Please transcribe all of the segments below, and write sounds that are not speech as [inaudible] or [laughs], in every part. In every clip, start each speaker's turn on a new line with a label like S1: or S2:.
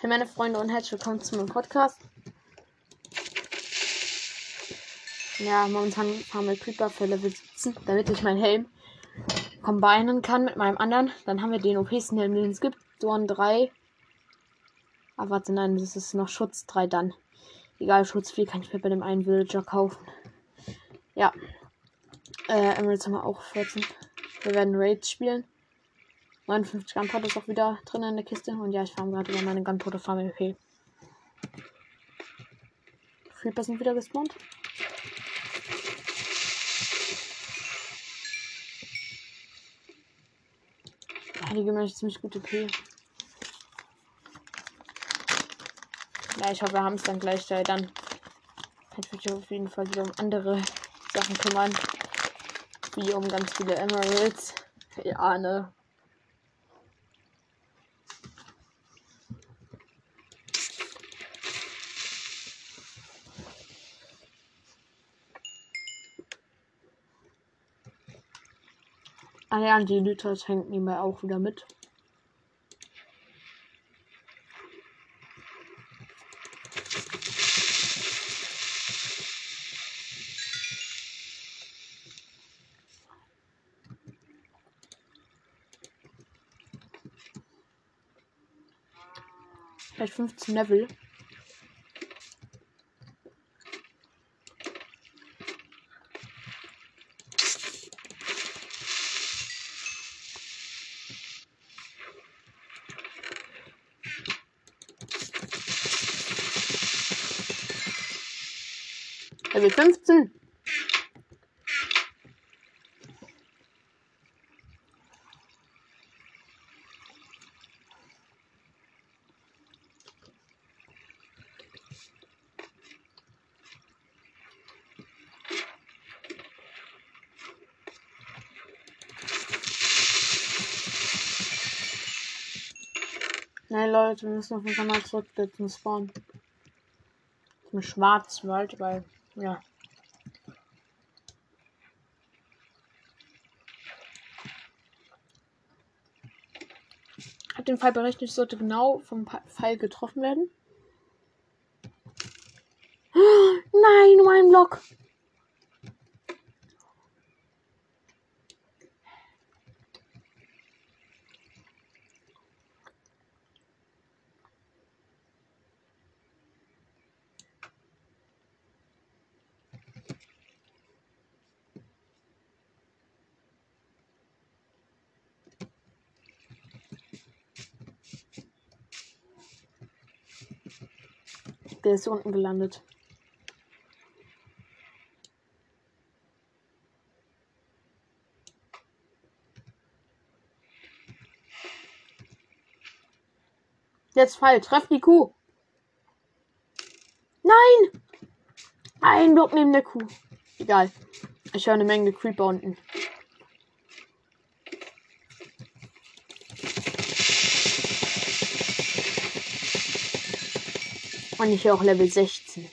S1: Hey meine Freunde und herzlich willkommen zu meinem Podcast. Ja, momentan fahren wir Creeper für Level 17, damit ich meinen Helm combinen kann mit meinem anderen. Dann haben wir den OPsten Helm, den es gibt. Dorn 3. Aber warte, nein, das ist noch Schutz 3 dann. Egal, Schutz 4 kann ich mir bei dem einen Villager kaufen. Ja. Äh, Emeralds haben wir auch 14. Wir werden Raids spielen. 59 Gunpowder ist auch wieder drin in der Kiste. Und ja, ich farm gerade über meine Gunpowder Farm okay. Creeper sind wieder gespawnt. Geben eigentlich ziemlich gute P. Ja, ich hoffe, wir haben es dann gleich. Da. Dann kann ich mich auf jeden Fall wieder um andere Sachen kümmern. Wie um ganz viele Emeralds. Ja, ne. Ja, die Lythos hängt nebenbei auch wieder mit. Vielleicht 15 Level. Level 15. Nein, Leute, wir müssen auf jeden Fall mal zurück zum Spawn. Zum Schwarzwald, weil, ja. Hat den Fall berechnet, sollte genau vom Pfeil getroffen werden. [gasps] Nein, nur ein Block. Der ist unten gelandet. Jetzt Fall, treff die Kuh. Nein! Ein Block neben der Kuh. Egal. Ich höre eine Menge Creeper unten. Und ich auch Level 16.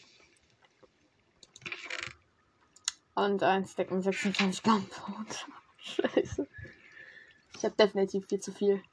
S1: Und ein Stack mit 26 Gunpowder. [laughs] Scheiße. Ich habe definitiv viel zu viel.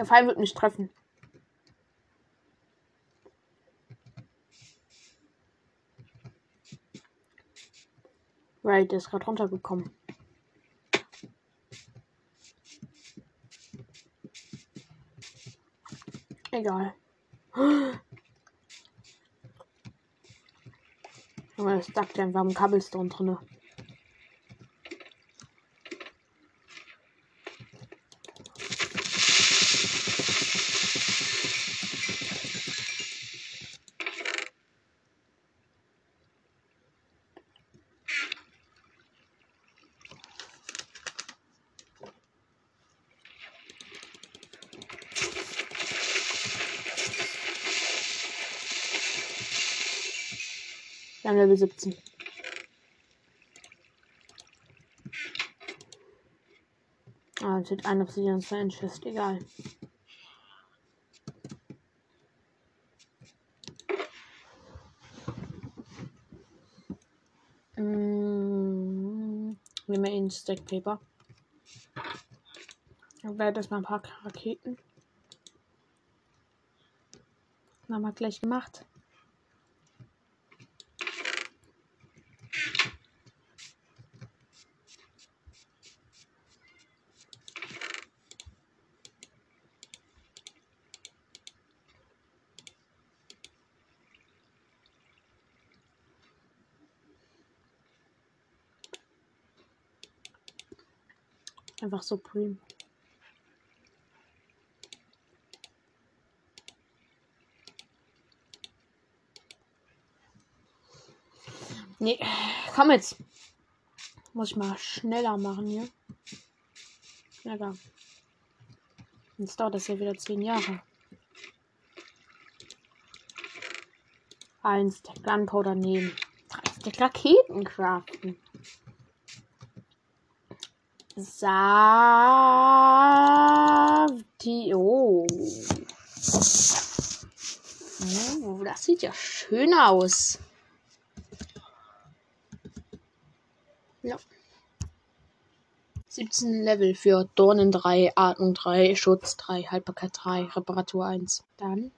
S1: Der Pfeil wird mich treffen. Right, der ist gerade runtergekommen. Egal. Aber das ja, wir haben Cobblestone drin. Dann Level 17. Ah, jetzt wird ein Obsidian zwei Chest, egal. Mm, nehmen wir ihn Stack Paper. Dann bleibt erstmal ein paar Raketen. Haben wir gleich gemacht. Einfach Supreme. Nee, komm jetzt. Muss ich mal schneller machen hier. Schneller. Jetzt dauert das ja wieder zehn Jahre. Eins der Gunpowder nehmen. Drei der Raketen craften. Savti. Oh. oh. Das sieht ja schön aus. Ja. 17 Level für Dornen 3, Atmung 3, Schutz 3, Haltbarkeit 3, Reparatur 1. Dann,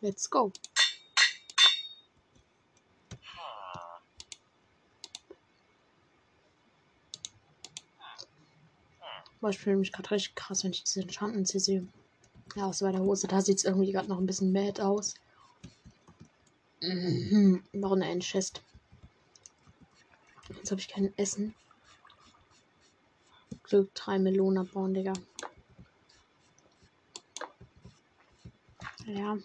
S1: let's go. Boah, ich fühle mich gerade richtig krass, wenn ich diese Enchantments hier sehe. Ja, aus meiner Hose, da sieht es irgendwie gerade noch ein bisschen mad aus. Mhm, noch eine Endchest. Jetzt habe ich kein Essen. Glück drei Melonen abbauen, Digga. Ja.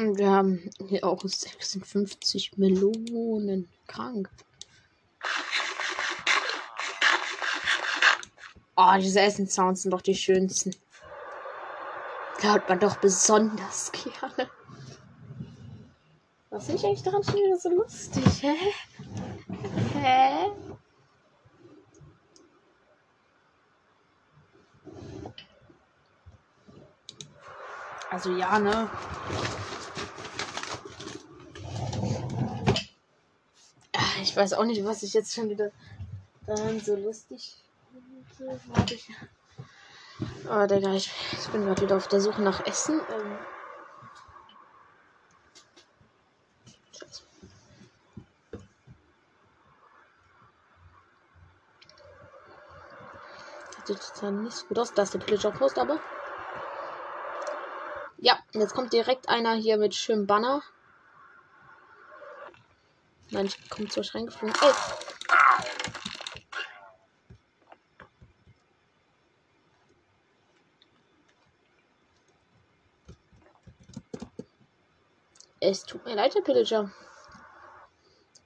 S1: Wir haben hier auch 56 Melonen. Krank. Oh, diese Essenssounds sind doch die schönsten. Da hört man doch besonders gerne. Was finde ich eigentlich daran schon wieder so lustig, hä? Hä? Also ja, ne? Ich weiß auch nicht, was ich jetzt schon wieder daran so lustig finde. Warte ich. Oh, Digga, ich, ich bin gerade wieder auf der Suche nach Essen. Ähm sieht total nicht so gut aus. Das ist der Pillager Post, aber. Ja, jetzt kommt direkt einer hier mit schönem Banner. Nein, ich komme zu euch reingeflogen. Oh! Es tut mir leid, Herr Pillager.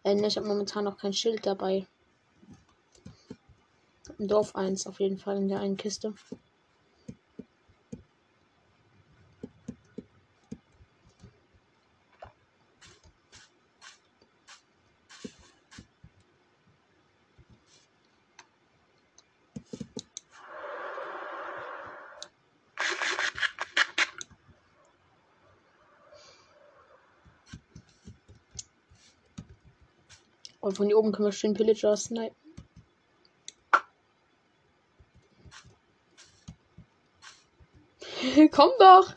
S1: Äh, ne, ich habe momentan noch kein Schild dabei. Im Dorf 1 auf jeden Fall in der einen Kiste. Und von hier oben können wir schön Pillager snipen. [laughs] Komm doch!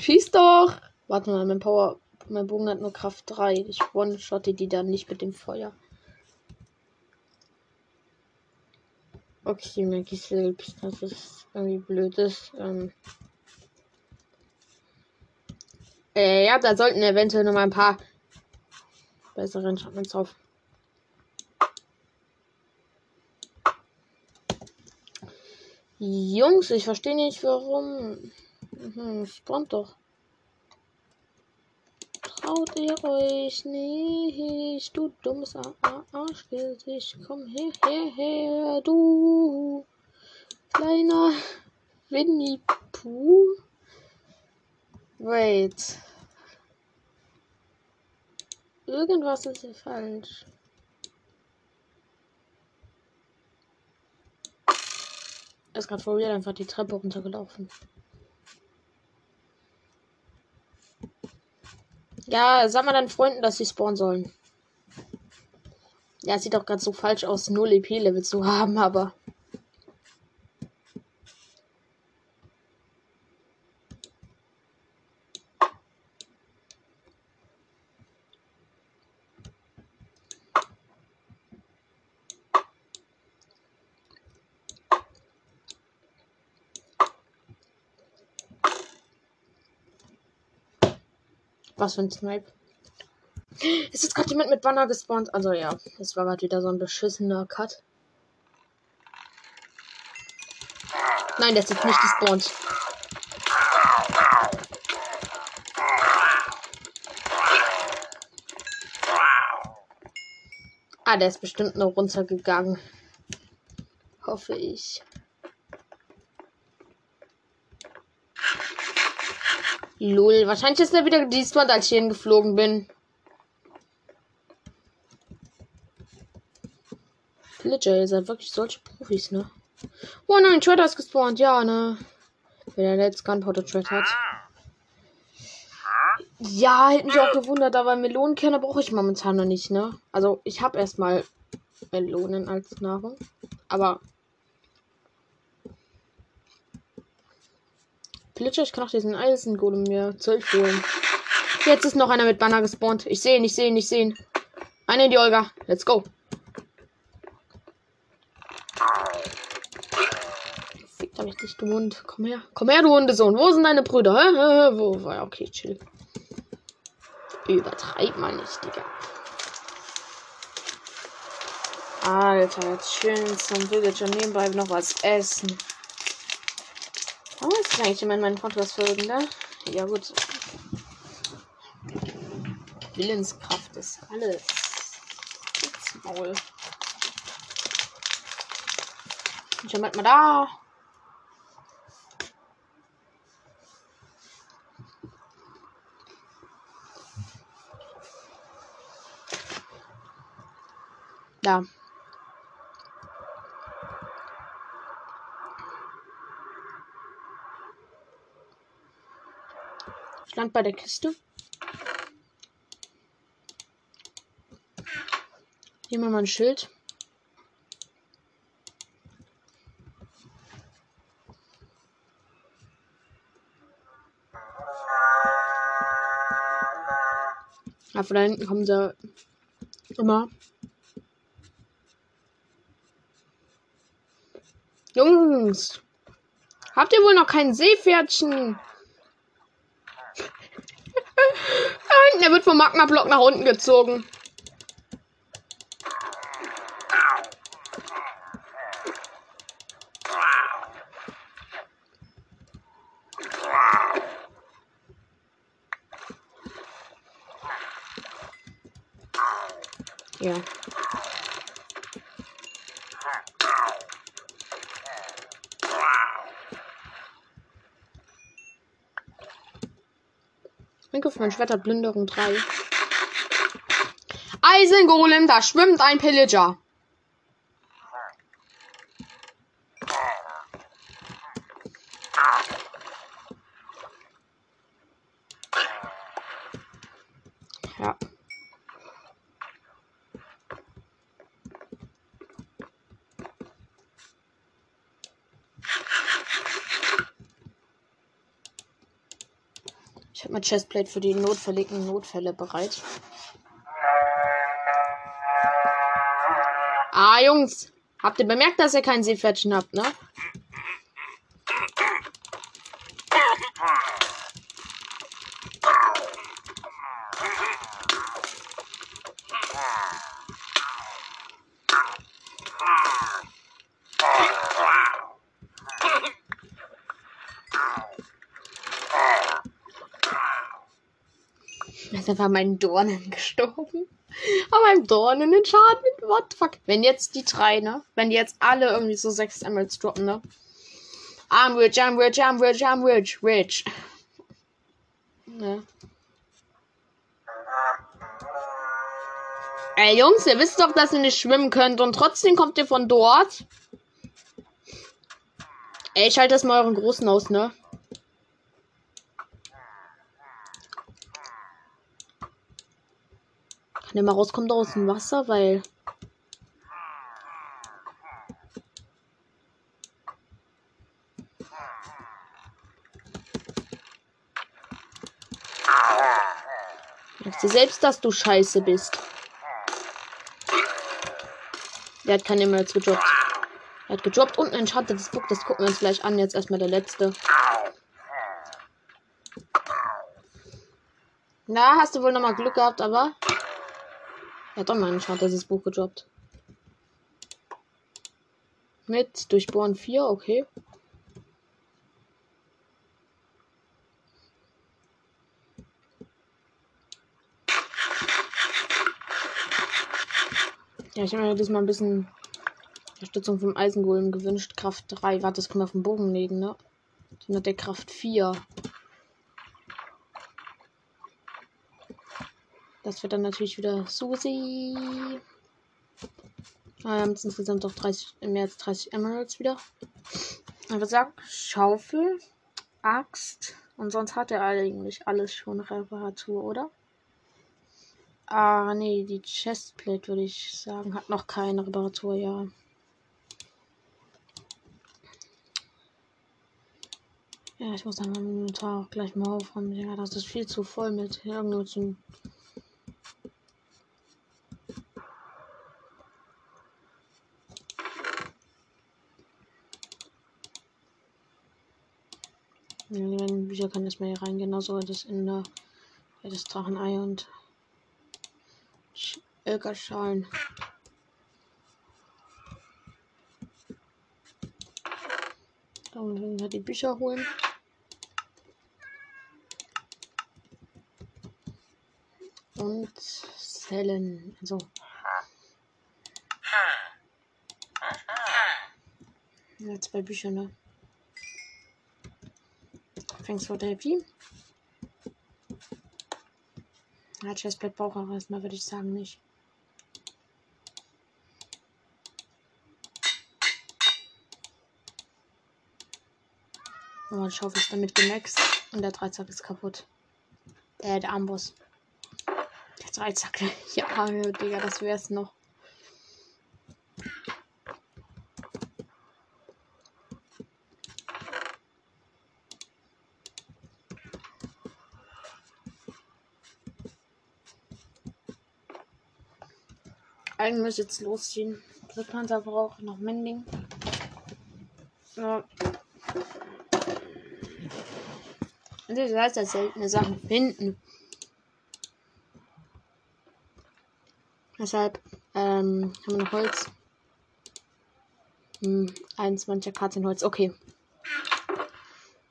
S1: Schieß doch! Warte mal, mein Power. Mein Bogen hat nur Kraft 3. Ich one-shotte die dann nicht mit dem Feuer. Okay, Maggie selbst, das ist irgendwie blöd ist. Ähm äh, ja, da sollten eventuell noch mal ein paar bessere Enchantments drauf. Jungs, ich verstehe nicht warum. Mhm, spawnt doch. traut ihr euch nicht, du dummes Arschgesicht. Komm her, her, her, du kleiner Winnie Pooh. Wait. Irgendwas ist hier falsch. Ist gerade vor mir einfach die Treppe runtergelaufen. Ja, sag mal deinen Freunden, dass sie spawnen sollen. Ja, sieht auch ganz so falsch aus, 0 EP-Level zu haben, aber. Was für ein Snipe. Ist jetzt gerade jemand mit Banner gespawnt? Also ja, es war gerade wieder so ein beschissener Cut. Nein, der ist jetzt nicht gespawnt. Ah, der ist bestimmt noch runtergegangen. Hoffe ich. Lul, wahrscheinlich ist er wieder gespawnt, als ich hingeflogen bin. Pillager, ihr seid wirklich solche Profis, ne? Oh nein, Treader ist gespawnt, ja, ne? Wer der jetzt Gunpowder Thread hat. Ja, hätte mich auch gewundert, aber Melonenkerne brauche ich momentan noch nicht, ne? Also, ich habe erstmal Melonen als Nahrung. Aber Glitscher, ich kann auch diesen Eisengolem mir zurückholen. Jetzt ist noch einer mit Banner gespawnt. Ich sehe ihn, ich sehe ihn, ich sehe ihn. Einer in die Olga. Let's go. Fick da richtig, du Hund. Komm her. Komm her, du Hundesohn. Wo sind deine Brüder? Wo war Okay, chill. Übertreib mal nicht, Digga. Alter, jetzt schön zum Villager nebenbei noch was essen. Ist eigentlich immer in meinen Podcast-Folgen, ne? Ja, gut. Willenskraft ist alles. Jetzt Maul. Schon mal da. Da. Stand bei der Kiste. Hier mal ein Schild. Ja, von da hinten kommen sie immer. Jungs, habt ihr wohl noch kein Seepferdchen? Er wird vom Magma-Block nach unten gezogen. Ja. Angriff mein Schwert hat Blinderung 3. Eisengolem, da schwimmt ein Pillager. Ich habe mein Chestplate für die notfälligen Notfälle bereit. Ah, Jungs. Habt ihr bemerkt, dass ihr kein Seepferdchen habt, ne? Ist einfach mein Dornen gestorben. Aber mein Dornen den Schaden What the fuck? Wenn jetzt die drei, ne? Wenn die jetzt alle irgendwie so sechs Emeralds droppen, ne? I'm rich, I'm rich, I'm rich, I'm rich, rich. Ne? Ey, Jungs, ihr wisst doch, dass ihr nicht schwimmen könnt und trotzdem kommt ihr von dort. Ey, ich halte das mal euren Großen aus, ne? Der mal rauskommen aus dem Wasser, weil. Merkst du selbst, dass du scheiße bist? Der hat keine mehr gedroppt. Er hat gedroppt und ein enchantetes Book. Das gucken wir uns gleich an. Jetzt erstmal der letzte. Na, hast du wohl nochmal Glück gehabt, aber. Er hat doch mal ein enchantetes Buch gedroppt. Mit Durchbohren 4, okay. Ja, ich habe mir diesmal ein bisschen Unterstützung vom Eisengolem gewünscht. Kraft 3. Warte, das können wir auf den Bogen legen, ne? Hat der Kraft 4. Das wird dann natürlich wieder Susi. Ah, wir haben jetzt insgesamt auch 30, mehr als 30 Emeralds wieder. Ich würde sagen, Schaufel, Axt und sonst hat er eigentlich alles schon Reparatur, oder? Ah, nee, die Chestplate würde ich sagen, hat noch keine Reparatur, ja. Ja, ich muss dann meinen Inventar auch gleich mal aufräumen. Ja, das ist viel zu voll mit irgendwelchen. Die Bücher kann erstmal hier reingehen, genauso das in der ja, das Drachenei und Ölgerschalen. Dann müssen wir die Bücher holen. Und Zellen. Also. Ja, zwei Bücher, ne? Thanks for the happy. Ja, Chestplate braucht auch erstmal, würde ich sagen, nicht. Die Schaufel ist damit gemaxt und der Dreizack ist kaputt. Äh, der Amboss. Der Dreizack. [laughs] Ja, Digga, das wär's noch. Eigentlich muss jetzt losziehen. Drittpanzer braucht noch Mending. Ja. Und das heißt, dass seltene Sachen finden. Deshalb ähm, haben wir noch Holz. Hm, 21 Kartenholz. Okay.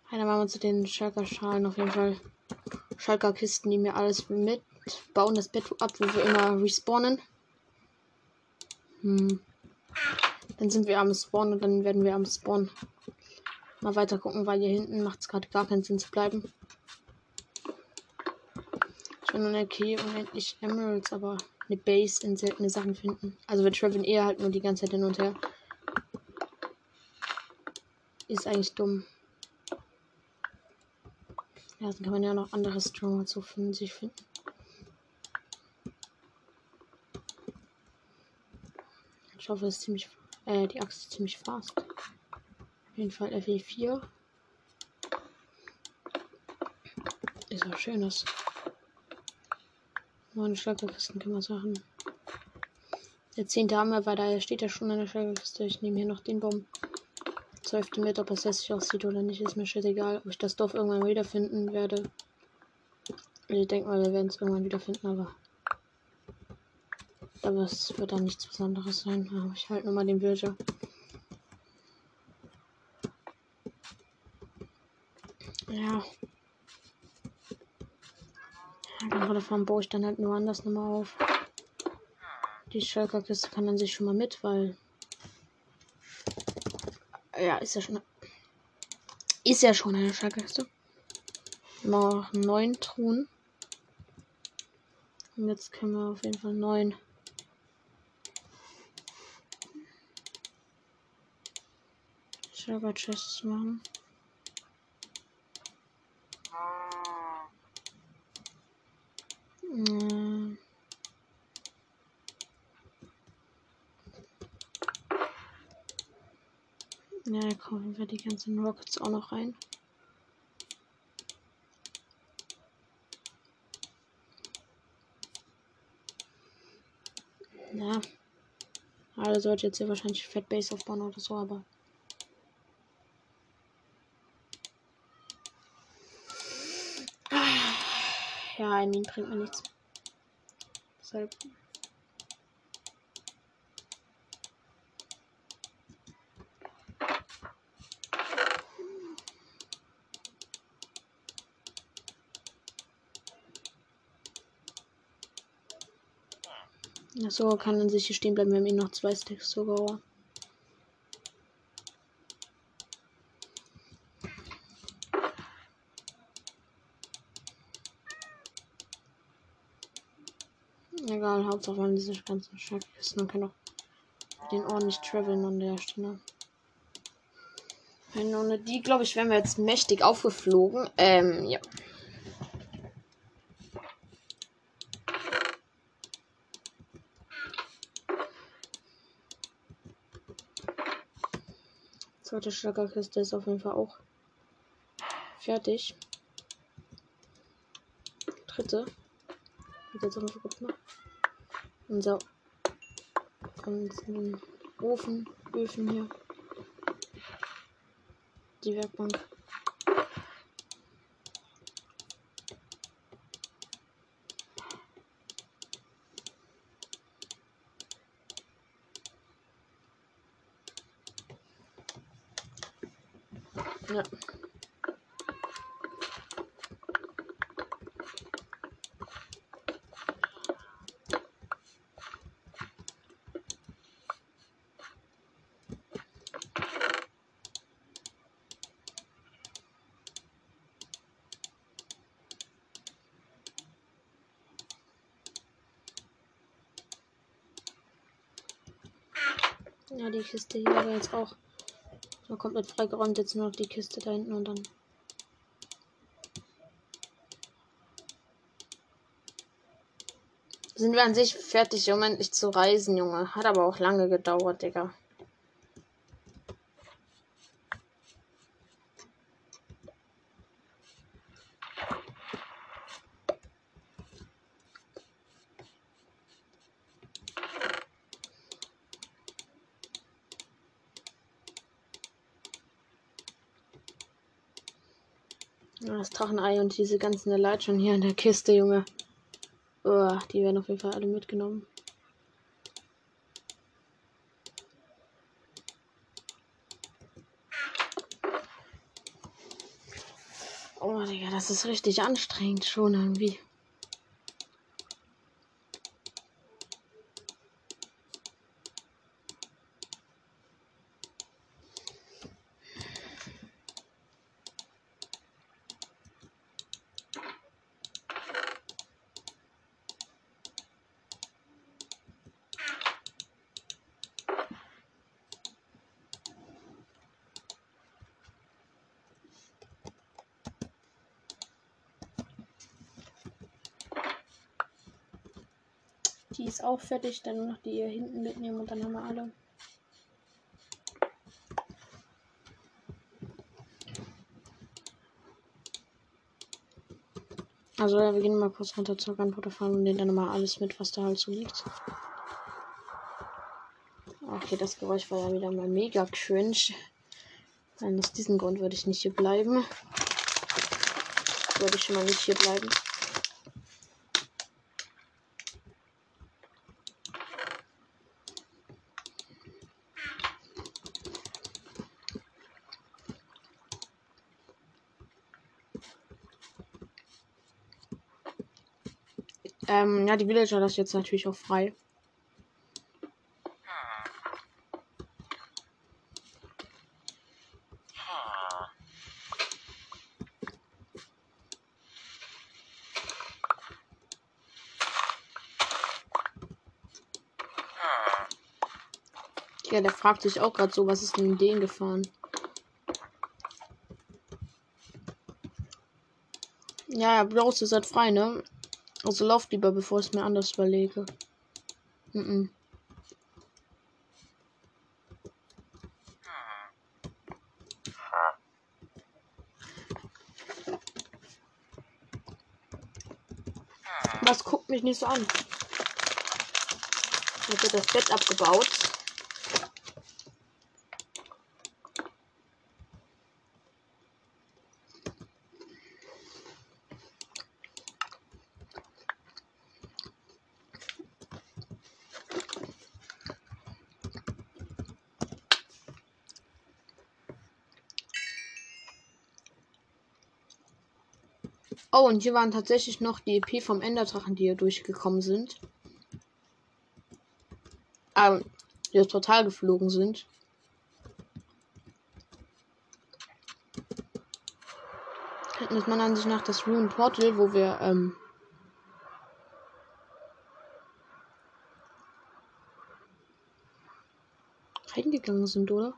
S1: Einer machen wir zu den Schalker-Schalen auf jeden Fall. Schalker-Kisten, die mir alles mit. Bauen das Bett ab, wo wir immer respawnen. Hm. Dann sind wir am Spawn und dann werden wir am Spawn mal weiter gucken, weil hier hinten macht es gerade gar keinen Sinn zu bleiben. Ich will nur eine Key unendlich Emeralds, aber eine Base in seltene Sachen finden. Also wir traveln eher halt nur die ganze Zeit hin und her. Ist eigentlich dumm. Ja, dann kann man ja noch andere Stronger zu finden, sich finden. Ich hoffe, es ist ziemlich, äh, die Axt ist ziemlich fast. Auf jeden Fall FE4. Ist auch schönes. Neun Schlagerkisten können wir sagen. Der zehnte Hammer, weil da steht ja schon in der Schlagerkiste. Ich nehme hier noch den Baum. Zwölfte mit, ob es hässlich aussieht oder nicht, ist mir scheißegal. Ob ich das Dorf irgendwann wiederfinden werde. Ich denke mal, wir werden es irgendwann wiederfinden, aber aber es wird dann nichts Besonderes sein. Ich halte nur mal den Villager. Ja. Ja, gerade Farm baue ich dann halt nur anders nochmal auf. Die Shulker-Kiste kann dann sich schon mal mit, weil. Ja, ist ja schon. Ist ja schon eine Shulker-Kiste. Noch neun Truhen. Und jetzt können wir auf jeden Fall neun. Sugar Chests machen. Hm. Ja, da kaufen wir die ganzen Rockets auch noch rein. Ja. Also sollte jetzt hier wahrscheinlich Fat Base aufbauen oder so, aber. Ja, ein Min bringt mir nichts. Deshalb. Achso, kann dann sich hier stehen bleiben. Wir haben eh noch zwei Stacks sogar. Egal, Wir haben diese ganzen Schackkisten und können auch den ordentlich traveln an der Stelle. Wenn ohne die, glaube ich, wären wir jetzt mächtig aufgeflogen. Ähm, ja. Zweite Schlagerkiste ist auf jeden Fall auch fertig. Dritte. Wird jetzt auch noch gut gemacht. Unser ganzen Ofen, Öfen hier. Die Werkbank. Ja. Ja, die Kiste hier war jetzt auch so komplett freigeräumt. Jetzt nur noch die Kiste da hinten und dann. Sind wir an sich fertig, um endlich zu reisen, Junge. Hat aber auch lange gedauert, Digga. Das Drachenei und diese ganzen Leitschen hier in der Kiste, Junge. Oh, die werden auf jeden Fall alle mitgenommen. Oh, Digga, das ist richtig anstrengend schon irgendwie. Die ist auch fertig. Dann nur noch die hier hinten mitnehmen und dann haben wir alle. Also ja, wir gehen mal kurz runter zur Gunpowder fahren und nehmen dann mal alles mit, was da halt so liegt. Okay, das Geräusch war ja wieder mal mega cringe. Nein, aus diesem Grund würde ich nicht hier bleiben. Würde ich schon mal nicht hier bleiben. Ähm, ja, die Villager das jetzt natürlich auch frei. Ja, der fragt sich auch gerade so, was ist denn in den gefahren? Ja, Bros ist halt frei, ne? Also lauft lieber, bevor ich es mir anders überlege. Mm, -mm. Was guckt mich nicht so an? Jetzt wird das Bett abgebaut. Oh, und hier waren tatsächlich noch die EP vom Enderdrachen, die hier durchgekommen sind. Ähm, die das Portal geflogen sind. Hätten ist man an sich nach das Rune Portal, wo wir, ähm, reingegangen sind, oder?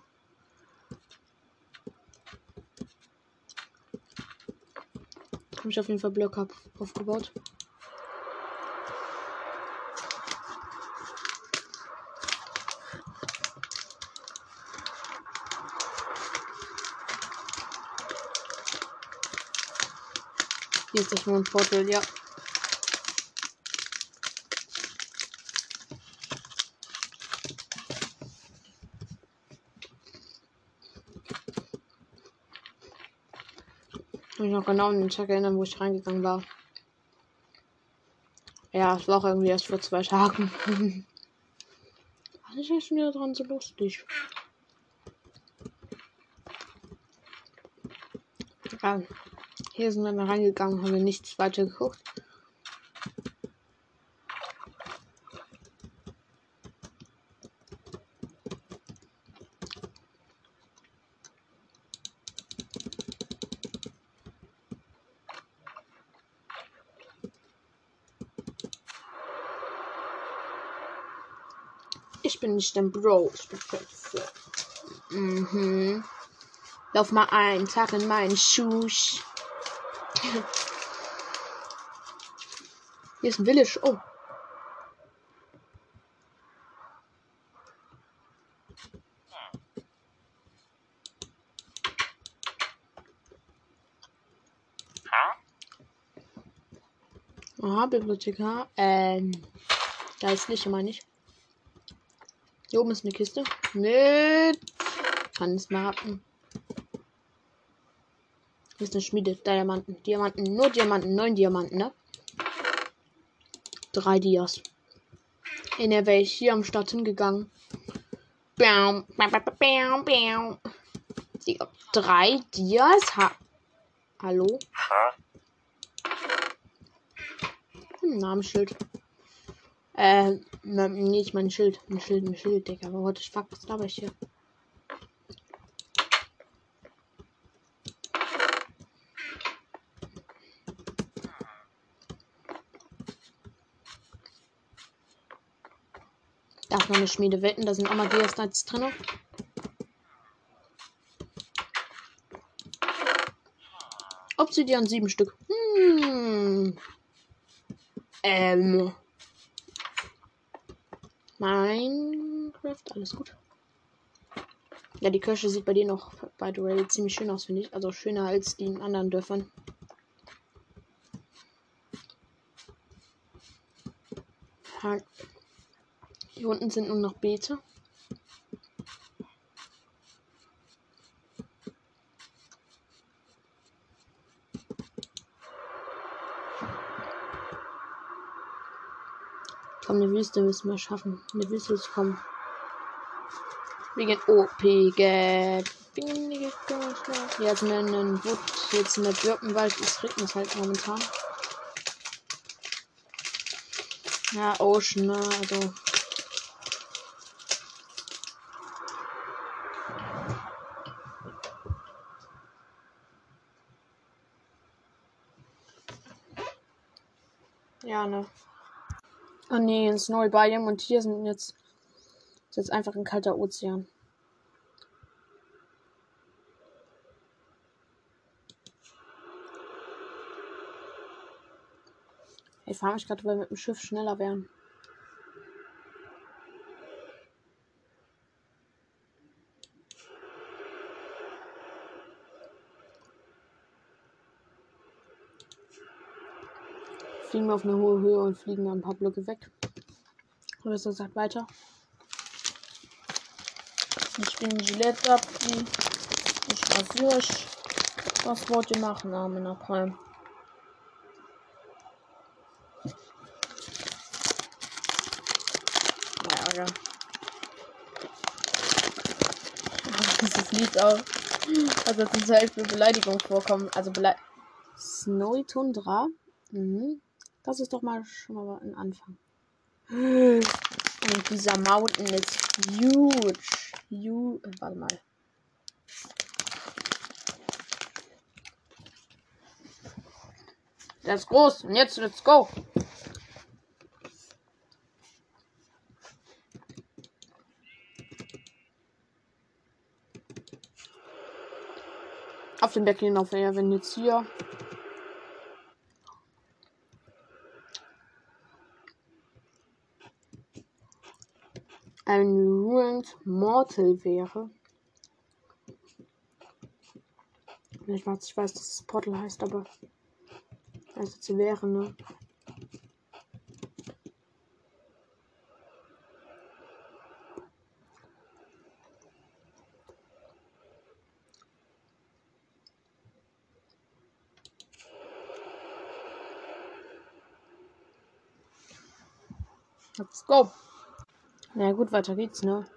S1: Habe ich auf jeden Fall Blöcke aufgebaut. Hier ist das Mondportal, ja. Mich noch genau an den Tag erinnern, wo ich reingegangen war. Ja, es war auch irgendwie erst vor zwei Tagen. [laughs] Was ist ja wieder dran so lustig? Ja, hier sind wir reingegangen, haben wir nichts weiter geguckt. Ich bin nicht dein Bro. Ich bin Prinzessin. Mhm. Lauf mal einen Tag in meinen Schuss. Hier ist ein Village. Oh. Aha, Bibliothekar. Ähm, da ist nicht, meine ich. Hier oben ist eine Kiste. Mit Tanzmappen. Hier ist eine Schmiede. Diamanten. Diamanten. Nur Diamanten. Neun Diamanten, ne? Drei Dias. In der wäre ich hier am Start hingegangen. Bam, bam, bam, bam, bam. Drei Dias? Ha Hallo? Hm, Namensschild. Äh, nee, ich mein Schild. Ein Schild, ein Schild, Digga. Aber what the fuck, was laber ich hier? Da ist noch eine Schmiede wetten, da sind Dias Knights drin. Obsidian sieben Stück. Hm. Ähm. Minecraft, alles gut. Ja, die Kirche sieht bei dir noch, by the way, ziemlich schön aus, finde ich. Also schöner als die in anderen Dörfern. Hier unten sind nur noch Beete. Komm, eine Wüste müssen wir schaffen. Eine Wüste ist kommen. Wegen OP Gap. Jetzt einen Wood, jetzt in der Birkenwald. Es regnet halt momentan. Ja, Ocean, ne? Also. Ja, ne. Oh nee, ins neue Biome und hier sind jetzt, ist jetzt einfach ein kalter Ozean. Ich frage mich gerade, weil wir mit dem Schiff schneller wären. Fliegen wir auf eine hohe Höhe und fliegen dann ein paar Blöcke weg. Oder so sagt weiter. Ich bin Gillette ab. Ich rasiere euch. Was wollt ihr machen, Arme nach Prime? Ja. Dieses Lied auch. Also das ist halt für Beleidigung vorkommen. Also Bele Snowy Tundra. Mhm. Das ist doch mal schon mal ein Anfang. Und dieser Mountain ist huge. Huge. Warte mal. Der ist groß. Und jetzt, let's go. Auf den Berg hinauf, ja, wenn jetzt hier. Ein Ruined Mortal wäre. Ich weiß, ich weiß, dass es Portal heißt, aber. Also, es wäre, ne? Let's go. Na gut, weiter geht's, ne?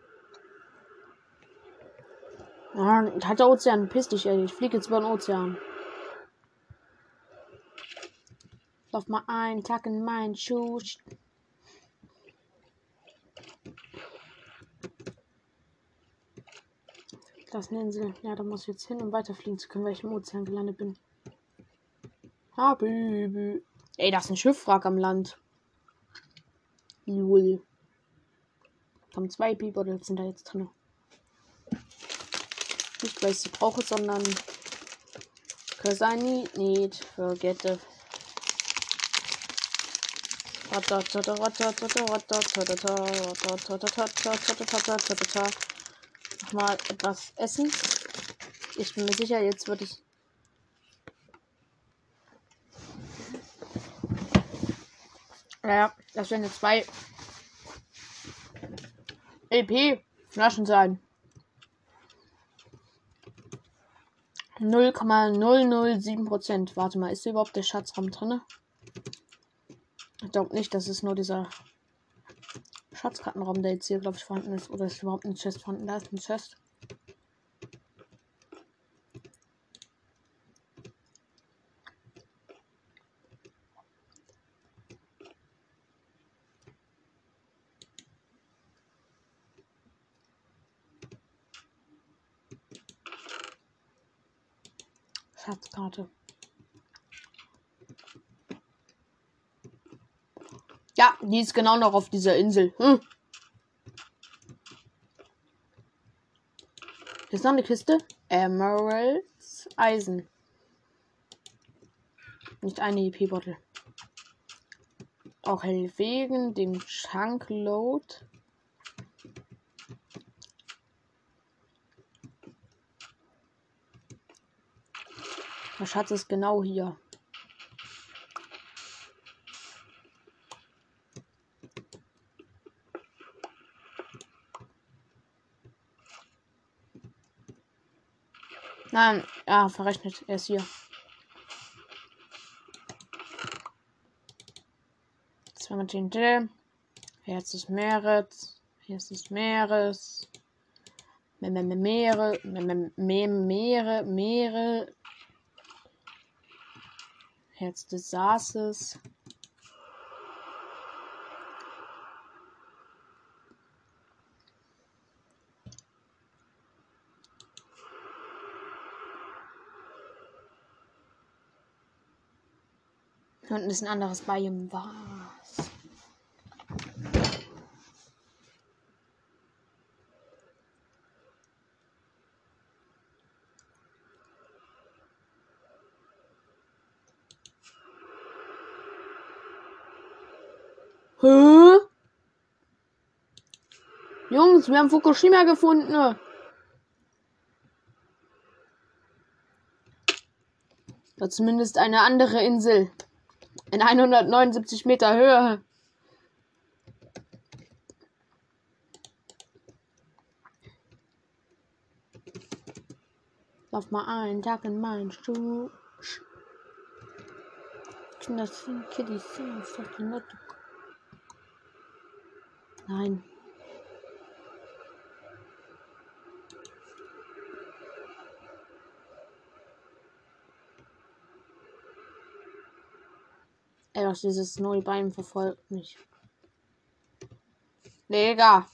S1: Hat der Ozean, piss dich, ey. Ich fliege jetzt über den Ozean. Lauf mal ein, tack in meinen Schuh. Das eine Insel. Ja, da muss ich jetzt hin, um weiterfliegen zu können, weil ich im Ozean gelandet bin. Habübü. Ey, das ist ein Schiffwrack am Land. Lul. Kommen zwei B-Bottles sind da jetzt drin. Nicht weil ich sie brauche, sondern because I need, need forget it. Nochmal etwas essen. Ich bin mir sicher, jetzt würde ich. Ja, das werden jetzt zwei EP Flaschen sein. 0,007% Warte mal, ist überhaupt der Schatzraum drin? Ich glaube nicht, dass es nur dieser Schatzkartenraum, der jetzt hier, glaube ich, vorhanden ist. Oder ist überhaupt ein Chest vorhanden? Da ist ein Chest. Schatzkarte. Ja, die ist genau noch auf dieser Insel. Hm. Hier ist noch eine Kiste. Emeralds Eisen. Nicht eine EP-Bottle. Auch wegen dem Chunkload. Der Schatz ist genau hier. Nein, ja, verrechnet. Er ist hier. Zweimal TNT. Herz des Meeres. Herz des Meeres. Meere, Meere, Meere, Meere. Herz des Saases. Hier unten ist ein anderes Biome. Was? Hä? Jungs, wir haben Fukushima gefunden. Oder zumindest eine andere Insel. In 179 Meter Höhe. Lauf mal einen Tag in meinen Schuh. Kinder sind die Nette. Nein. Ey, was dieses neue Bein verfolgt mich. Digga.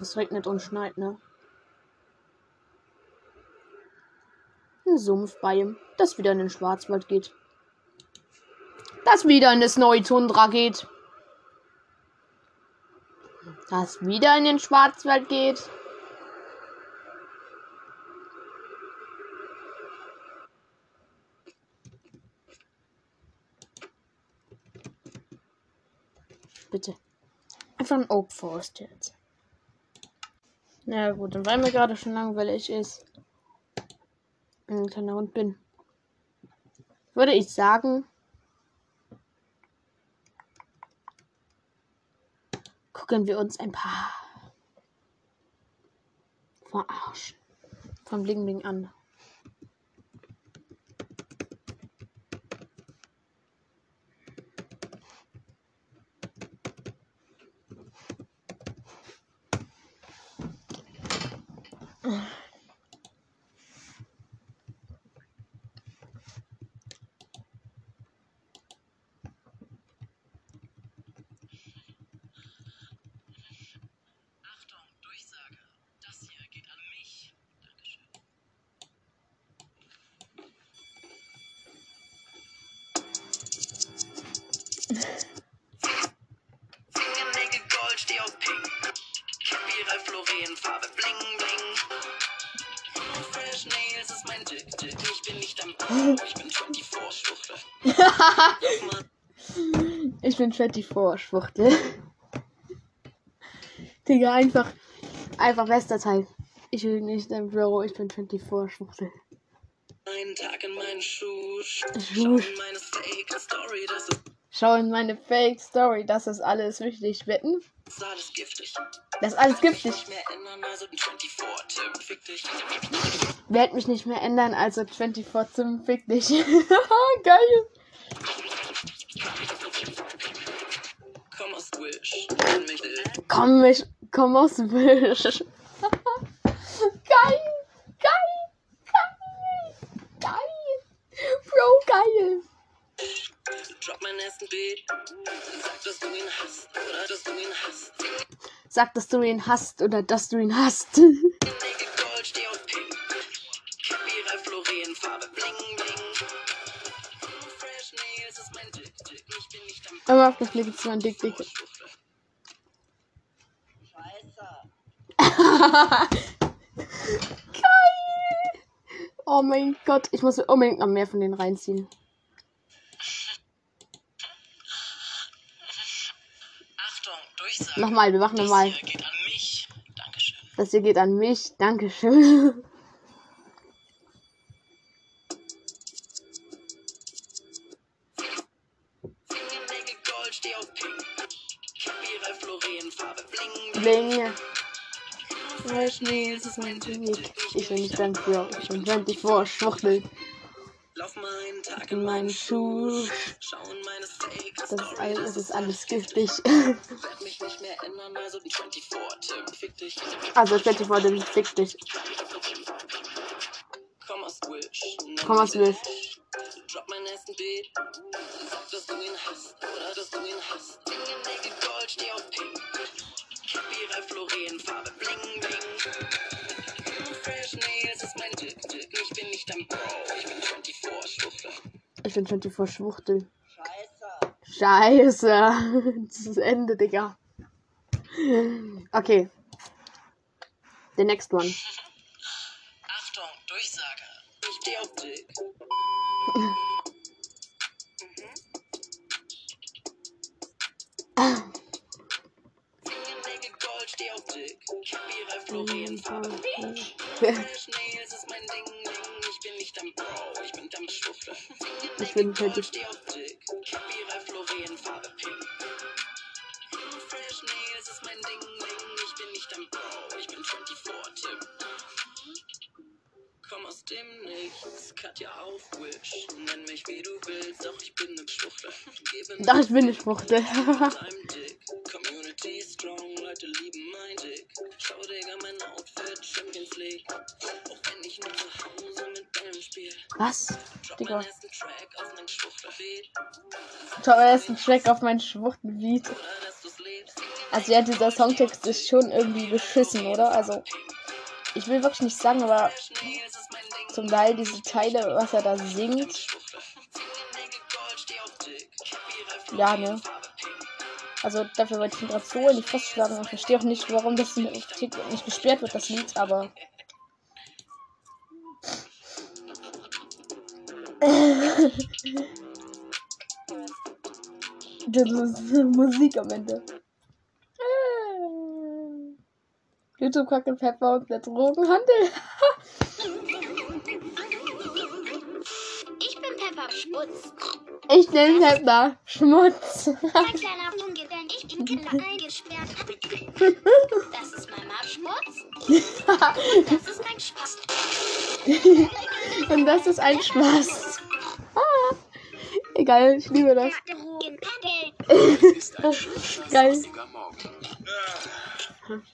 S1: Es regnet und schneit, ne? Ein Sumpfbeim, das wieder in den Schwarzwald geht. Das wieder in das neue Tundra geht. Das wieder in den Schwarzwald geht. Bitte. Einfach ein Oak Forest jetzt. Na ja, gut, und weil mir gerade schon langweilig ist, ein kleiner Hund bin, würde ich sagen, gucken wir uns ein paar Verarschen von Bling Bling an. [laughs]
S2: ich bin 24 Schwuchtel.
S1: Ich bin 24 Schwuchtel. Digga, einfach, einfach bester Teil. Ich will nicht ein Bro, ich bin 24 Schwuchtel.
S2: Einen Tag in meinen Schuh. Schau in meine Fake Story, das ist
S1: Schau in meine Fake Story, das ist alles. Wetten?
S2: alles giftig.
S1: Das ist alles giftig.
S2: Nicht mehr ändern, also 24-Tipp, fick dich.
S1: Werd mich nicht mehr ändern, also 24 zum Fick dich. [laughs] Geil.
S2: Komm aus Wish.
S1: Komm, mich, komm aus dem Wisch. [laughs] geil. Geil. Geil. Geil. Bro, geil.
S2: Drop meinen ersten Beat. Sag, dass du ihn hast oder dass du ihn hast.
S1: Sag, dass du ihn hast oder dass du ihn hast. [laughs] Aber auf das Blick ist mein Dick, Dick.
S2: Schwuchtel.
S1: Geil. [laughs] Oh mein Gott, ich muss unbedingt noch mehr von denen reinziehen.
S2: Achtung, Durchsage.
S1: Nochmal, wir machen
S2: Das
S1: nochmal.
S2: hier geht an mich. Dankeschön.
S1: Das hier geht an mich. Dankeschön. [laughs] ist mein Dick. Ich bin nicht dein Bro. Ich bin 24 Schwuchtel.
S2: Lauf meinen Tag
S1: In meinen Schuh. Das ist, all, das ist alles giftig.
S2: Also die 24-Tipp, fick dich.
S1: Also 24 den Fick dich.
S2: Komm aus. Wish. Ich bin 24 Schwuchtel. Scheiße.
S1: Scheiße. Das [laughs] ist das Ende, Digga. Okay. The next one.
S2: Achtung, Durchsage. Ich steh auf 24 Tim. Komm aus dem Nichts, Katja auf Wish. Nenn mich wie du willst, doch ich bin ne Schwuchtel.
S1: Doch, ich bin eine Schwuchtel. [laughs] Was?
S2: Drop
S1: Digga.
S2: meinen ersten Track auf mein lebst.
S1: Also ja, dieser Songtext ist schon irgendwie beschissen, oder? Also, ich will wirklich nicht sagen, aber zum Teil diese Teile, was er da singt, ja, ne? Also dafür wollte ich ihn gerade so in die Fresse schlagen und ich verstehe auch nicht, warum das nicht gesperrt wird, das Lied, aber. Das ist [laughs] Musik am Ende. YouTube Kacke Pepper und der Drogenhandel.
S3: Ich bin Pepper Schmutz.
S1: Ich nenne Pepper Schmutz.
S3: Ein kleiner Junge, denn ich bin Kinder eingesperrt habe. Das ist Mama Schmutz. Das ist mein Spaß.
S1: und das ist ein Spaß. Egal, ich liebe das. [laughs] Geil.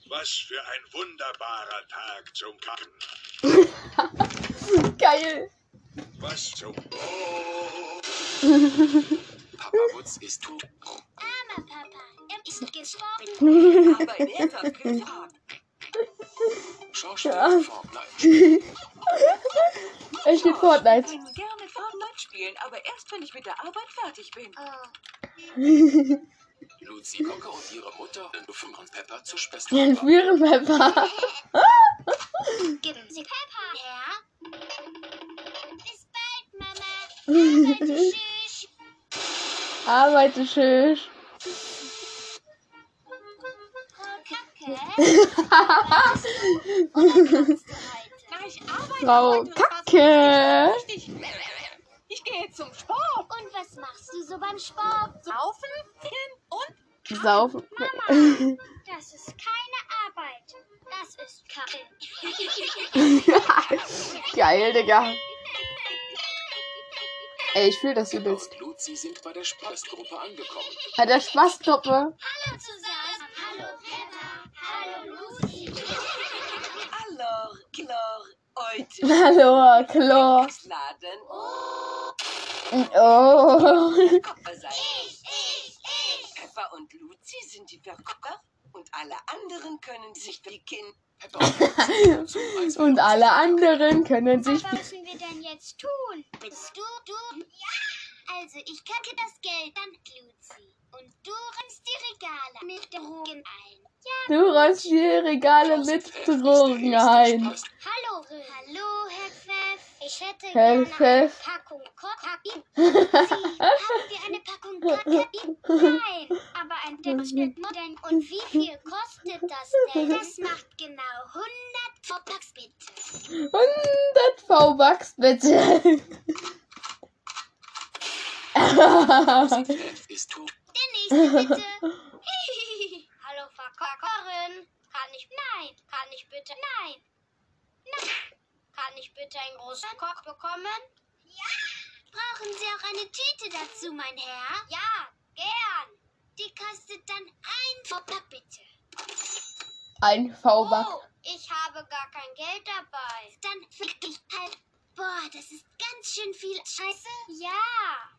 S4: Was für ein wunderbarer Tag zum Kacken. [laughs]
S1: Geil.
S4: Was zum...
S5: Papa Wutz ist tot.
S3: Armer Papa, er ist gestorben.
S6: Aber in ernsthaft gesagt. [laughs]
S5: Schauspieler
S1: Ja.
S5: Fortnite.
S1: Ich spiele Fortnite.
S6: Ich kann gerne Fortnite spielen, aber erst wenn ich mit der Arbeit fertig bin.
S3: Oh, [laughs]
S5: Luzi Gocke und ihre Mutter rufen und Pepper zur Schwester.
S1: Ich spiele Pepper.
S3: geben Sie Pepper her. Bis bald, Mama. [laughs] Arbeite tschüss.
S1: Arbeite schön.
S3: Kacke. [laughs]
S6: Ich arbeite
S1: Frau
S6: heute
S1: Kacke.
S6: richtig. Ich gehe zum Sport.
S3: Und was machst du so beim Sport?
S6: Laufen, hin und
S1: Saufen. [laughs]
S3: Das ist keine Arbeit. Das ist Kacke. [laughs]
S1: Geil, Digga. Ey, ich fühle das übelst.
S5: und Luzi sind bei der Spaßgruppe angekommen.
S1: Bei der Spaßgruppe.
S3: Hallo zusammen. Hallo Peppa. Hallo Lucy.
S6: Hallo, Chlor, heute
S1: Hallo,
S6: ausladen.
S1: Oh.
S3: Ich, ich, ich.
S6: Pepper und Luzi sind die Verkäufer und alle anderen können sich.
S5: Pepper [laughs] und Luzi
S1: alle anderen können sich.
S3: Was müssen wir denn jetzt tun? Bist du, du? Ja. Also, ich kacke das Geld an Lucy. Und du räumst die Regale mit Drogen ein. Ja.
S1: Du räumst die Regale mit Drogen ein.
S3: Hallo, Hallo, Herr Pfeff. Ich hätte
S1: Herr
S3: gerne
S1: Pfeff.
S3: eine Packung Kokain. [laughs] Sie, haben wir eine Packung Kokain? Nein, aber ein Dipschnitt modern. Und wie viel kostet das denn? Das macht genau 100 Vorpacks bitte.
S1: 100 V-Bucks, bitte. [laughs] [laughs]
S5: Ist tot.
S3: Der nächste bitte. [laughs] [laughs] Hallo, Verkäuferin. Kann ich? Nein. Kann ich bitte? Nein. Nein. Kann ich bitte einen großen Koch bekommen? Ja. Brauchen Sie auch eine Tüte dazu, mein Herr? Ja, gern. Die kostet dann ein Vorpack, bitte.
S1: Ein V-Buck.
S3: Oh, ich habe gar kein Geld dabei. Dann fick dich halt. Boah, das ist ganz schön viel Scheiße. Ja.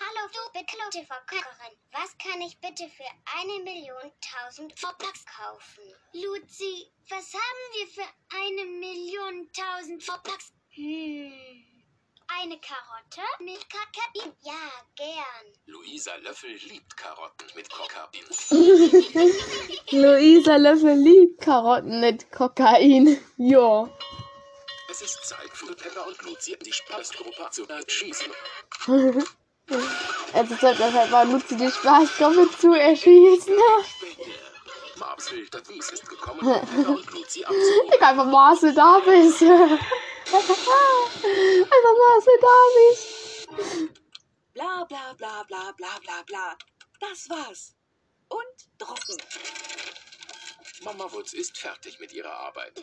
S3: Hallo, du bekloppte Verkäuferin. Was kann ich bitte für eine Million tausend Robux kaufen? Luzi, was haben wir für eine Million tausend Robux? Hm. Eine Karotte mit Kokain? Ja, gern.
S5: Luisa Löffel liebt Karotten mit Kokain. [laughs]
S1: Luisa Löffel liebt Karotten mit Kokain. Ja.
S5: Es ist Zeit für Pepper und Luzi die Spaßgruppe zu erschießen. [laughs]
S1: Es ist halt deshalb mal Luzi die Spaßgruppe zu erschießen.
S5: Marbs will, dass dies ist gekommen, [laughs] um und Luzi abzuholen.
S1: Ich einfach Marcel Davis. [laughs] einfach Marcel Davis.
S2: Bla bla bla bla bla bla bla. Das war's. Und droppen.
S5: Mama Wutz ist fertig mit ihrer Arbeit.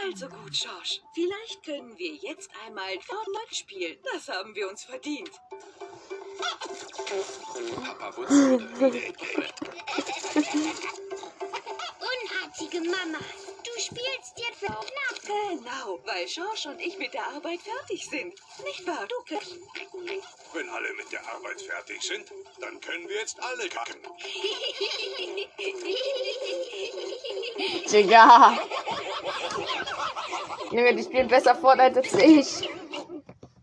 S2: Also gut, Schorsch. Vielleicht können wir jetzt einmal Fortnite spielen. Das haben wir uns verdient.
S5: Papa Wutz [laughs]
S3: Unartige Mama. Du spielst jetzt für knapp.
S2: Genau, weil Schorsch und ich mit der Arbeit fertig sind. Nicht wahr, du?
S4: Wenn alle mit der Arbeit fertig sind, dann können wir jetzt alle kacken.
S1: Digga. Junge, die spielen besser Fortnite als ich.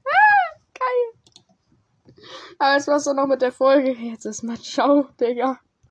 S1: Ah, geil. Aber es war's dann noch mit der Folge. Jetzt ist mal ciao, Digga.